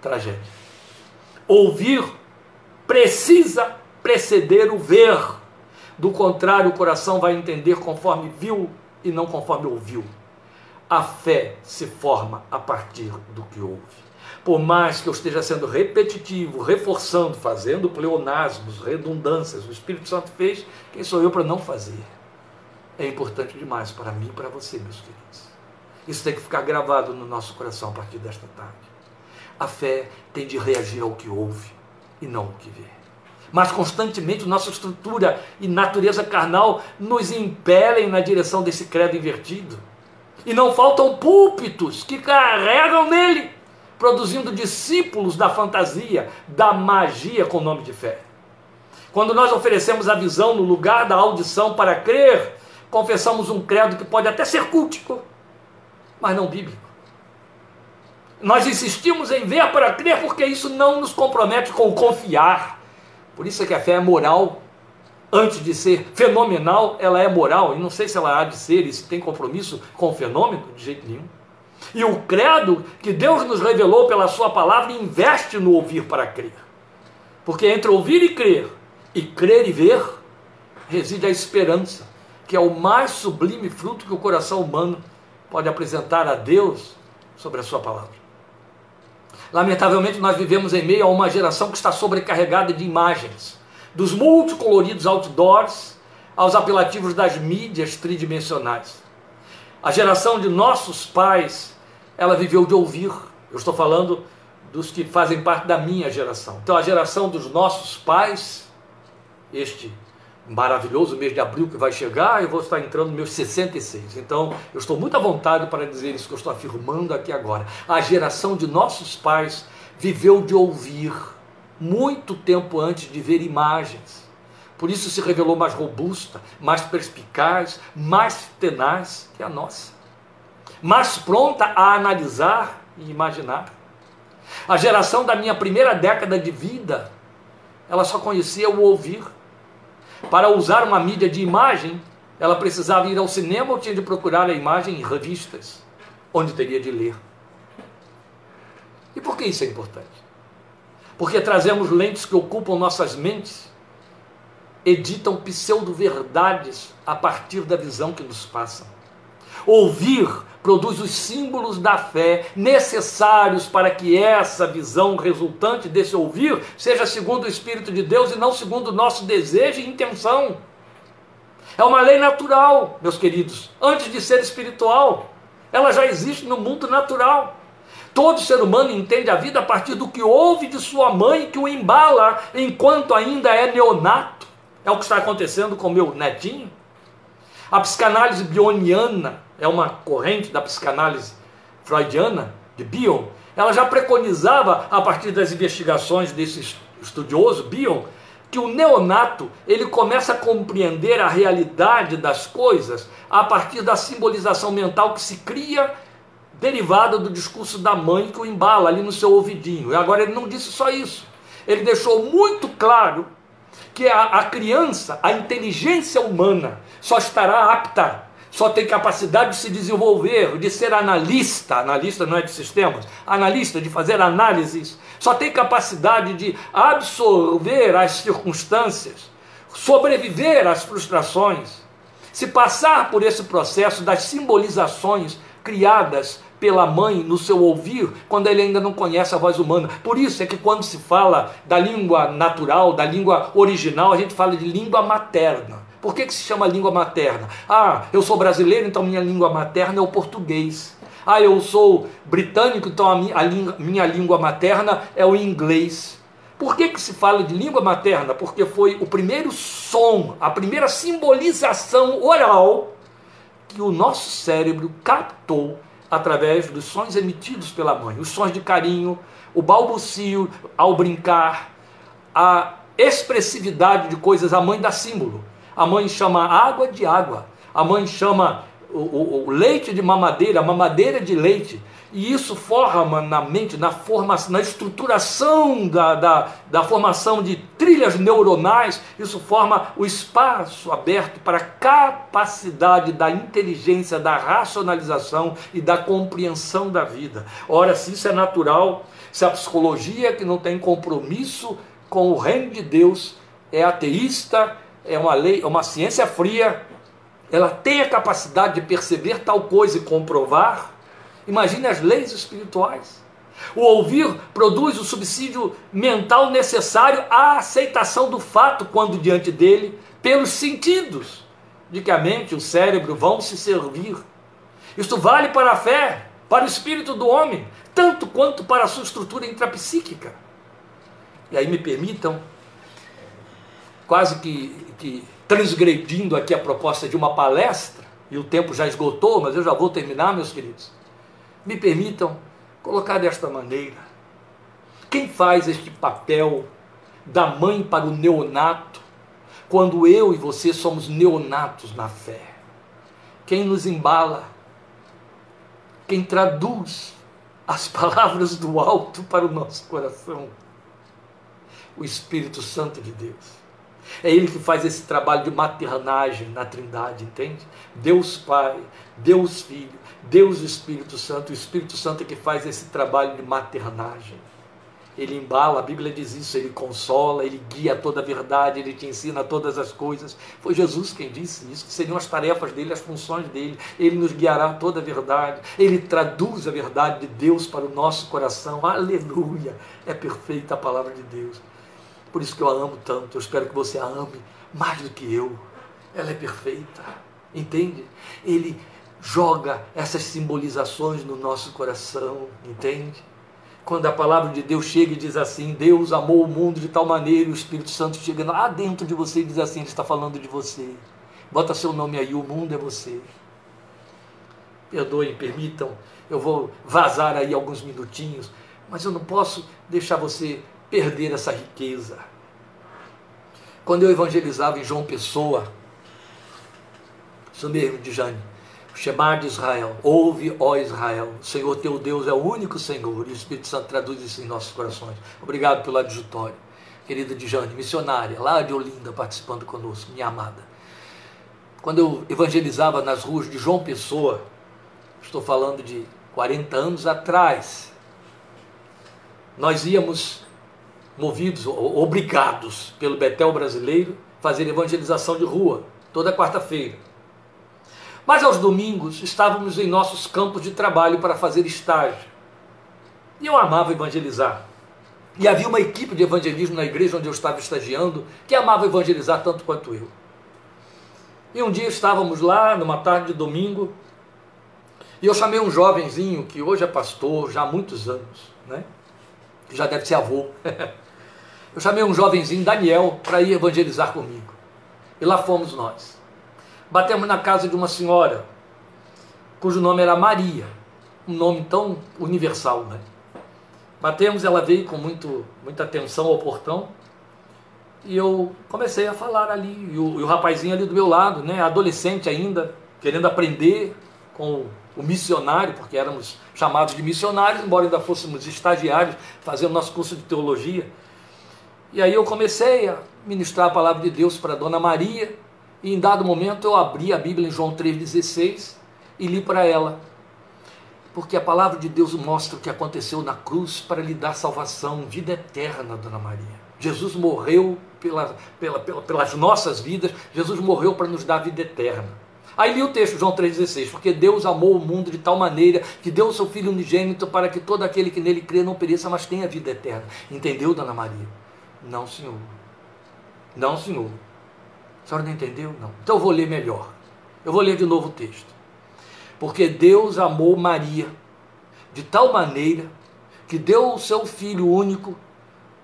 tragédia. Ouvir precisa preceder o ver. Do contrário, o coração vai entender conforme viu e não conforme ouviu. A fé se forma a partir do que ouve. Por mais que eu esteja sendo repetitivo, reforçando, fazendo pleonasmos, redundâncias, o Espírito Santo fez, quem sou eu para não fazer? É importante demais para mim e para você, meus queridos. Isso tem que ficar gravado no nosso coração a partir desta tarde. A fé tem de reagir ao que ouve e não ao que vê. Mas constantemente nossa estrutura e natureza carnal nos impelem na direção desse credo invertido e não faltam púlpitos que carregam nele, produzindo discípulos da fantasia, da magia com o nome de fé. Quando nós oferecemos a visão no lugar da audição para crer, confessamos um credo que pode até ser cultico, mas não bíblico. Nós insistimos em ver para crer porque isso não nos compromete com confiar. Por isso é que a fé é moral antes de ser fenomenal, ela é moral, e não sei se ela há de ser, e se tem compromisso com o fenômeno, de jeito nenhum. E o credo que Deus nos revelou pela Sua palavra investe no ouvir para crer. Porque entre ouvir e crer, e crer e ver, reside a esperança, que é o mais sublime fruto que o coração humano pode apresentar a Deus sobre a Sua palavra. Lamentavelmente, nós vivemos em meio a uma geração que está sobrecarregada de imagens dos multicoloridos outdoors aos apelativos das mídias tridimensionais. A geração de nossos pais, ela viveu de ouvir. Eu estou falando dos que fazem parte da minha geração. Então, a geração dos nossos pais, este maravilhoso mês de abril que vai chegar, eu vou estar entrando nos meus 66. Então, eu estou muito à vontade para dizer isso que eu estou afirmando aqui agora. A geração de nossos pais viveu de ouvir muito tempo antes de ver imagens. Por isso se revelou mais robusta, mais perspicaz, mais tenaz que a nossa. Mais pronta a analisar e imaginar. A geração da minha primeira década de vida, ela só conhecia o ouvir. Para usar uma mídia de imagem, ela precisava ir ao cinema ou tinha de procurar a imagem em revistas, onde teria de ler. E por que isso é importante? porque trazemos lentes que ocupam nossas mentes, editam pseudo-verdades a partir da visão que nos passam. Ouvir produz os símbolos da fé necessários para que essa visão resultante desse ouvir seja segundo o Espírito de Deus e não segundo o nosso desejo e intenção. É uma lei natural, meus queridos, antes de ser espiritual. Ela já existe no mundo natural. Todo ser humano entende a vida a partir do que ouve de sua mãe, que o embala enquanto ainda é neonato. É o que está acontecendo com meu netinho. A psicanálise bioniana é uma corrente da psicanálise freudiana, de Bion. Ela já preconizava, a partir das investigações desse estudioso, Bion, que o neonato ele começa a compreender a realidade das coisas a partir da simbolização mental que se cria derivada do discurso da mãe que o embala ali no seu ouvidinho. E agora ele não disse só isso. Ele deixou muito claro que a, a criança, a inteligência humana, só estará apta só tem capacidade de se desenvolver, de ser analista, analista não é de sistemas, analista, de fazer análises, só tem capacidade de absorver as circunstâncias, sobreviver às frustrações, se passar por esse processo das simbolizações criadas pela mãe no seu ouvir, quando ele ainda não conhece a voz humana. Por isso é que quando se fala da língua natural, da língua original, a gente fala de língua materna. Por que, que se chama língua materna? Ah, eu sou brasileiro, então minha língua materna é o português. Ah, eu sou britânico, então a minha, a língua, minha língua materna é o inglês. Por que, que se fala de língua materna? Porque foi o primeiro som, a primeira simbolização oral que o nosso cérebro captou através dos sons emitidos pela mãe. Os sons de carinho, o balbucio ao brincar, a expressividade de coisas. A mãe dá símbolo. A mãe chama água de água. A mãe chama o, o, o leite de mamadeira, mamadeira de leite. E isso forma na mente, na formação, na estruturação da, da, da, formação de trilhas neuronais, isso forma o espaço aberto para a capacidade da inteligência, da racionalização e da compreensão da vida. Ora, se isso é natural, se a psicologia que não tem compromisso com o reino de Deus é ateísta, é uma lei, é uma ciência fria, ela tem a capacidade de perceber tal coisa e comprovar. Imagine as leis espirituais. O ouvir produz o subsídio mental necessário à aceitação do fato quando diante dele, pelos sentidos, de que a mente e o cérebro vão se servir. Isso vale para a fé, para o espírito do homem, tanto quanto para a sua estrutura intrapsíquica. E aí me permitam quase que, que transgredindo aqui a proposta de uma palestra, e o tempo já esgotou, mas eu já vou terminar, meus queridos. Me permitam colocar desta maneira: quem faz este papel da mãe para o neonato, quando eu e você somos neonatos na fé? Quem nos embala? Quem traduz as palavras do alto para o nosso coração? O Espírito Santo de Deus. É Ele que faz esse trabalho de maternagem na Trindade, entende? Deus Pai, Deus Filho, Deus Espírito Santo. O Espírito Santo é que faz esse trabalho de maternagem. Ele embala, a Bíblia diz isso, ele consola, ele guia toda a verdade, ele te ensina todas as coisas. Foi Jesus quem disse isso, que seriam as tarefas dele, as funções dele. Ele nos guiará toda a verdade, ele traduz a verdade de Deus para o nosso coração. Aleluia! É perfeita a palavra de Deus. Por isso que eu a amo tanto. Eu espero que você a ame mais do que eu. Ela é perfeita. Entende? Ele joga essas simbolizações no nosso coração. Entende? Quando a palavra de Deus chega e diz assim: Deus amou o mundo de tal maneira, o Espírito Santo chega lá dentro de você e diz assim: Ele está falando de você. Bota seu nome aí, o mundo é você. Perdoem, permitam, eu vou vazar aí alguns minutinhos, mas eu não posso deixar você perder essa riqueza. Quando eu evangelizava em João Pessoa, isso mesmo de Jane, o Shema de Israel, ouve, ó Israel, o Senhor teu Deus é o único Senhor, e o Espírito Santo traduz isso em nossos corações. Obrigado pelo adjutório. Querida Dijane, missionária, lá de Olinda, participando conosco, minha amada. Quando eu evangelizava nas ruas de João Pessoa, estou falando de 40 anos atrás, nós íamos movidos, obrigados pelo Betel brasileiro, fazer evangelização de rua, toda quarta-feira. Mas aos domingos estávamos em nossos campos de trabalho para fazer estágio. E eu amava evangelizar. E havia uma equipe de evangelismo na igreja onde eu estava estagiando que amava evangelizar tanto quanto eu. E um dia estávamos lá, numa tarde de domingo, e eu chamei um jovenzinho que hoje é pastor, já há muitos anos, né? que já deve ser avô. [LAUGHS] eu chamei um jovenzinho, Daniel, para ir evangelizar comigo. E lá fomos nós. Batemos na casa de uma senhora, cujo nome era Maria, um nome tão universal, né? Batemos, ela veio com muito, muita atenção ao portão, e eu comecei a falar ali, e o, e o rapazinho ali do meu lado, né, adolescente ainda, querendo aprender com o missionário, porque éramos chamados de missionários, embora ainda fôssemos estagiários, fazendo nosso curso de teologia. E aí eu comecei a ministrar a palavra de Deus para Dona Maria, e em dado momento eu abri a Bíblia em João 3,16 e li para ela. Porque a palavra de Deus mostra o que aconteceu na cruz para lhe dar salvação, vida eterna, Dona Maria. Jesus morreu pela, pela, pela, pelas nossas vidas, Jesus morreu para nos dar vida eterna. Aí li o texto, João 3,16, porque Deus amou o mundo de tal maneira que deu o seu Filho unigênito para que todo aquele que nele crê não pereça, mas tenha vida eterna. Entendeu, Dona Maria? Não, senhor. Não, senhor. A senhora não entendeu? Não. Então eu vou ler melhor. Eu vou ler de novo o texto. Porque Deus amou Maria de tal maneira que deu o seu Filho único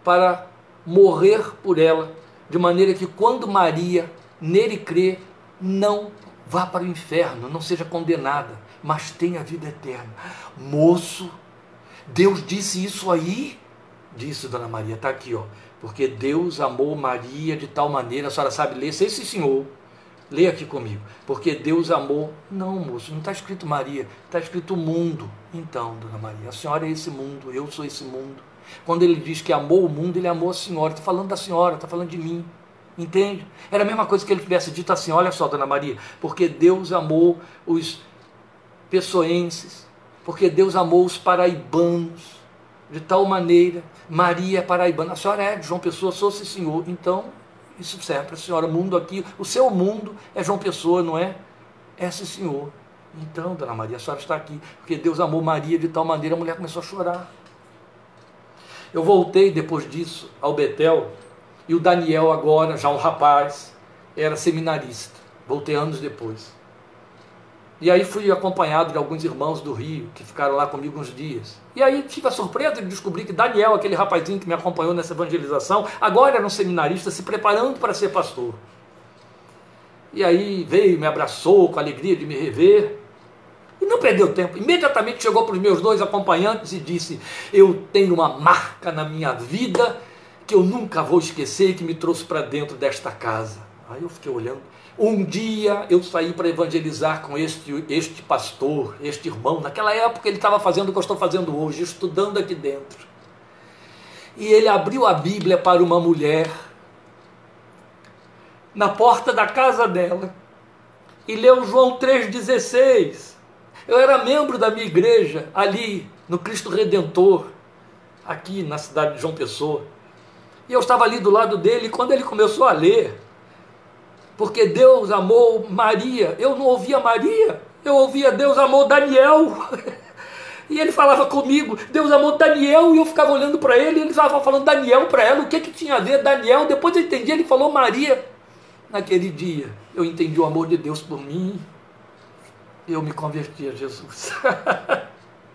para morrer por ela, de maneira que quando Maria nele crê, não vá para o inferno, não seja condenada, mas tenha vida eterna. Moço, Deus disse isso aí? Disse Dona Maria, está aqui, ó. Porque Deus amou Maria de tal maneira, a senhora sabe ler, sei sim, senhor. Leia aqui comigo. Porque Deus amou. Não, moço, não está escrito Maria, está escrito mundo. Então, Dona Maria, a senhora é esse mundo, eu sou esse mundo. Quando ele diz que amou o mundo, ele amou a senhora. Está falando da senhora, está falando de mim. Entende? Era a mesma coisa que ele tivesse dito assim: olha só, dona Maria, porque Deus amou os pessoenses, porque Deus amou os paraibanos, de tal maneira, Maria é paraibana, a senhora é de João Pessoa, sou esse senhor, então isso serve para a senhora, o mundo aqui, o seu mundo é João Pessoa, não é? É esse senhor. Então, dona Maria, a senhora está aqui, porque Deus amou Maria de tal maneira, a mulher começou a chorar. Eu voltei depois disso ao Betel, e o Daniel, agora, já um rapaz, era seminarista. Voltei anos depois. E aí fui acompanhado de alguns irmãos do Rio, que ficaram lá comigo uns dias. E aí tive a surpresa de descobrir que Daniel, aquele rapazinho que me acompanhou nessa evangelização, agora era um seminarista se preparando para ser pastor. E aí veio, me abraçou com a alegria de me rever. E não perdeu tempo. Imediatamente chegou para os meus dois acompanhantes e disse: Eu tenho uma marca na minha vida que eu nunca vou esquecer e que me trouxe para dentro desta casa. Aí eu fiquei olhando. Um dia eu saí para evangelizar com este, este pastor, este irmão. Naquela época ele estava fazendo o que eu estou fazendo hoje, estudando aqui dentro. E ele abriu a Bíblia para uma mulher na porta da casa dela e leu João 3,16. Eu era membro da minha igreja ali no Cristo Redentor, aqui na cidade de João Pessoa. E eu estava ali do lado dele, e quando ele começou a ler, porque Deus amou Maria, eu não ouvia Maria, eu ouvia Deus amou Daniel. [LAUGHS] E ele falava comigo, Deus amou Daniel, e eu ficava olhando para ele, e ele estava falando Daniel para ela, o que, que tinha a ver Daniel? Depois eu entendi, ele falou Maria. Naquele dia, eu entendi o amor de Deus por mim, eu me converti a Jesus.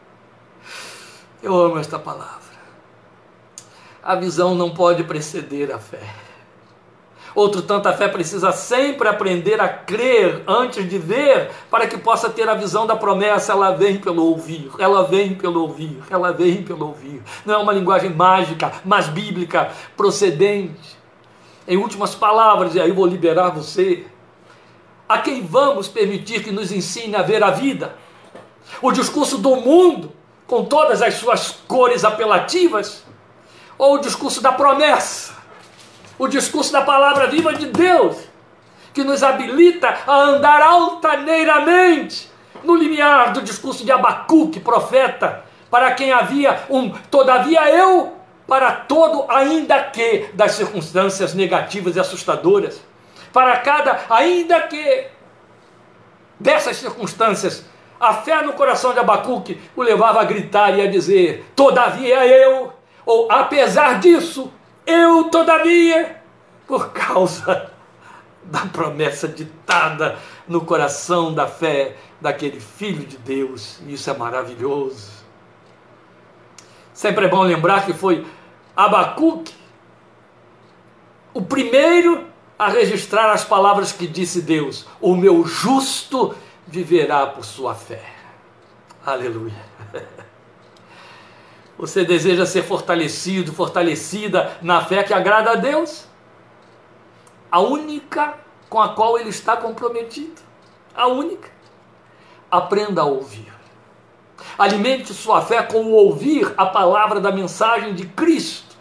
[LAUGHS] eu amo esta palavra a visão não pode preceder a fé. Outro tanto, a fé precisa sempre aprender a crer antes de ver, para que possa ter a visão da promessa. Ela vem pelo ouvir, ela vem pelo ouvir, ela vem pelo ouvir. Não é uma linguagem mágica, mas bíblica, procedente. Em últimas palavras, e aí vou liberar você. A quem vamos permitir que nos ensine a ver a vida? O discurso do mundo, com todas as suas cores apelativas? ou o discurso da promessa, o discurso da palavra viva de Deus, que nos habilita a andar altaneiramente no limiar do discurso de Abacuque, profeta, para quem havia um todavia eu, para todo ainda que das circunstâncias negativas e assustadoras, para cada ainda que dessas circunstâncias, a fé no coração de Abacuque o levava a gritar e a dizer: Todavia eu, ou apesar disso, eu todavia, por causa da promessa ditada no coração da fé daquele filho de Deus. Isso é maravilhoso. Sempre é bom lembrar que foi Abacuque o primeiro a registrar as palavras que disse Deus: O meu justo viverá por sua fé. Aleluia. [LAUGHS] Você deseja ser fortalecido, fortalecida na fé que agrada a Deus? A única com a qual ele está comprometido. A única. Aprenda a ouvir. Alimente sua fé com o ouvir a palavra da mensagem de Cristo.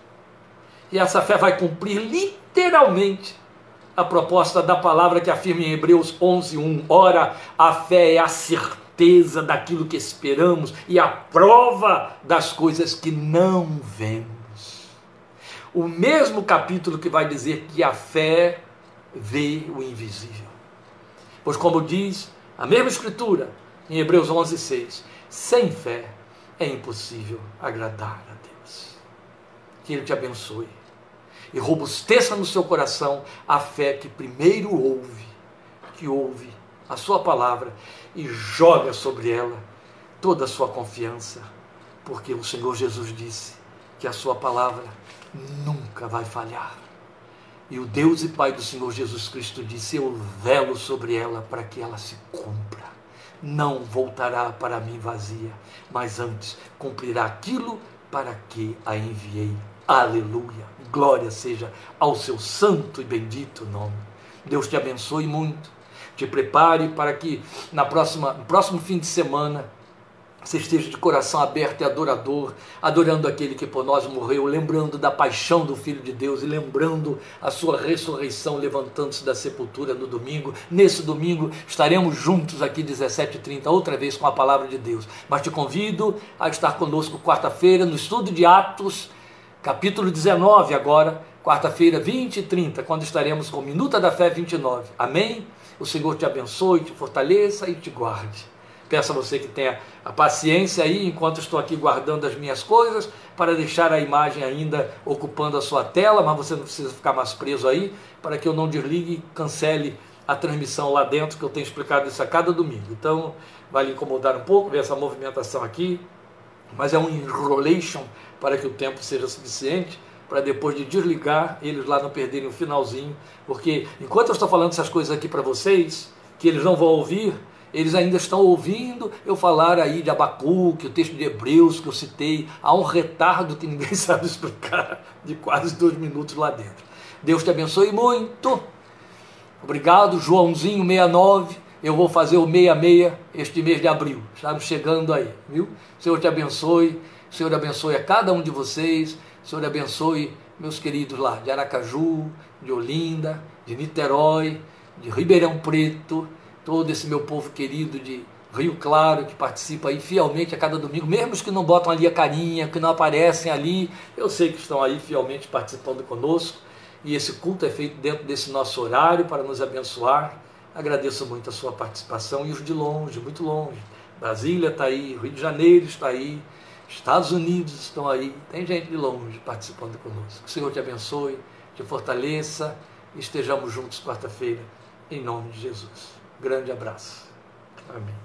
E essa fé vai cumprir literalmente a proposta da palavra que afirma em Hebreus 11:1. Ora, a fé é a certeza daquilo que esperamos e a prova das coisas que não vemos. O mesmo capítulo que vai dizer que a fé vê o invisível. Pois como diz a mesma escritura em Hebreus 11:6, sem fé é impossível agradar a Deus. Que ele te abençoe e robusteça no seu coração a fé que primeiro ouve, que ouve a sua palavra e joga sobre ela toda a sua confiança, porque o Senhor Jesus disse que a sua palavra nunca vai falhar. E o Deus e Pai do Senhor Jesus Cristo disse: Eu velo sobre ela para que ela se cumpra. Não voltará para mim vazia, mas antes cumprirá aquilo para que a enviei. Aleluia. Glória seja ao seu santo e bendito nome. Deus te abençoe muito. Te prepare para que na próxima, no próximo fim de semana você esteja de coração aberto e adorador, adorando aquele que por nós morreu, lembrando da paixão do Filho de Deus e lembrando a sua ressurreição, levantando-se da sepultura no domingo. Nesse domingo estaremos juntos aqui 17h30, outra vez com a palavra de Deus. Mas te convido a estar conosco quarta-feira no estudo de Atos capítulo 19 agora, quarta-feira, 20 e 30, quando estaremos com Minuta da Fé 29. Amém? O Senhor te abençoe, te fortaleça e te guarde. Peço a você que tenha a paciência aí, enquanto estou aqui guardando as minhas coisas, para deixar a imagem ainda ocupando a sua tela, mas você não precisa ficar mais preso aí, para que eu não desligue e cancele a transmissão lá dentro, que eu tenho explicado isso a cada domingo. Então, vai lhe incomodar um pouco ver essa movimentação aqui, mas é um enrolation para que o tempo seja suficiente para depois de desligar, eles lá não perderem o finalzinho, porque enquanto eu estou falando essas coisas aqui para vocês, que eles não vão ouvir, eles ainda estão ouvindo eu falar aí de Abacuque, o texto de Hebreus que eu citei, há um retardo que ninguém [LAUGHS] sabe explicar, de quase dois minutos lá dentro. Deus te abençoe muito. Obrigado, Joãozinho 69. Eu vou fazer o 66 este mês de abril. Estamos chegando aí, viu? Senhor te abençoe. Senhor abençoe a cada um de vocês. Senhor abençoe meus queridos lá de Aracaju, de Olinda, de Niterói, de Ribeirão Preto, todo esse meu povo querido de Rio Claro, que participa aí fielmente a cada domingo, mesmo os que não botam ali a carinha, que não aparecem ali, eu sei que estão aí fielmente participando conosco, e esse culto é feito dentro desse nosso horário para nos abençoar. Agradeço muito a sua participação e os de longe, muito longe. Brasília está aí, Rio de Janeiro está aí, Estados Unidos estão aí, tem gente de longe participando conosco. Que o Senhor te abençoe, te fortaleça e estejamos juntos quarta-feira, em nome de Jesus. Grande abraço. Amém.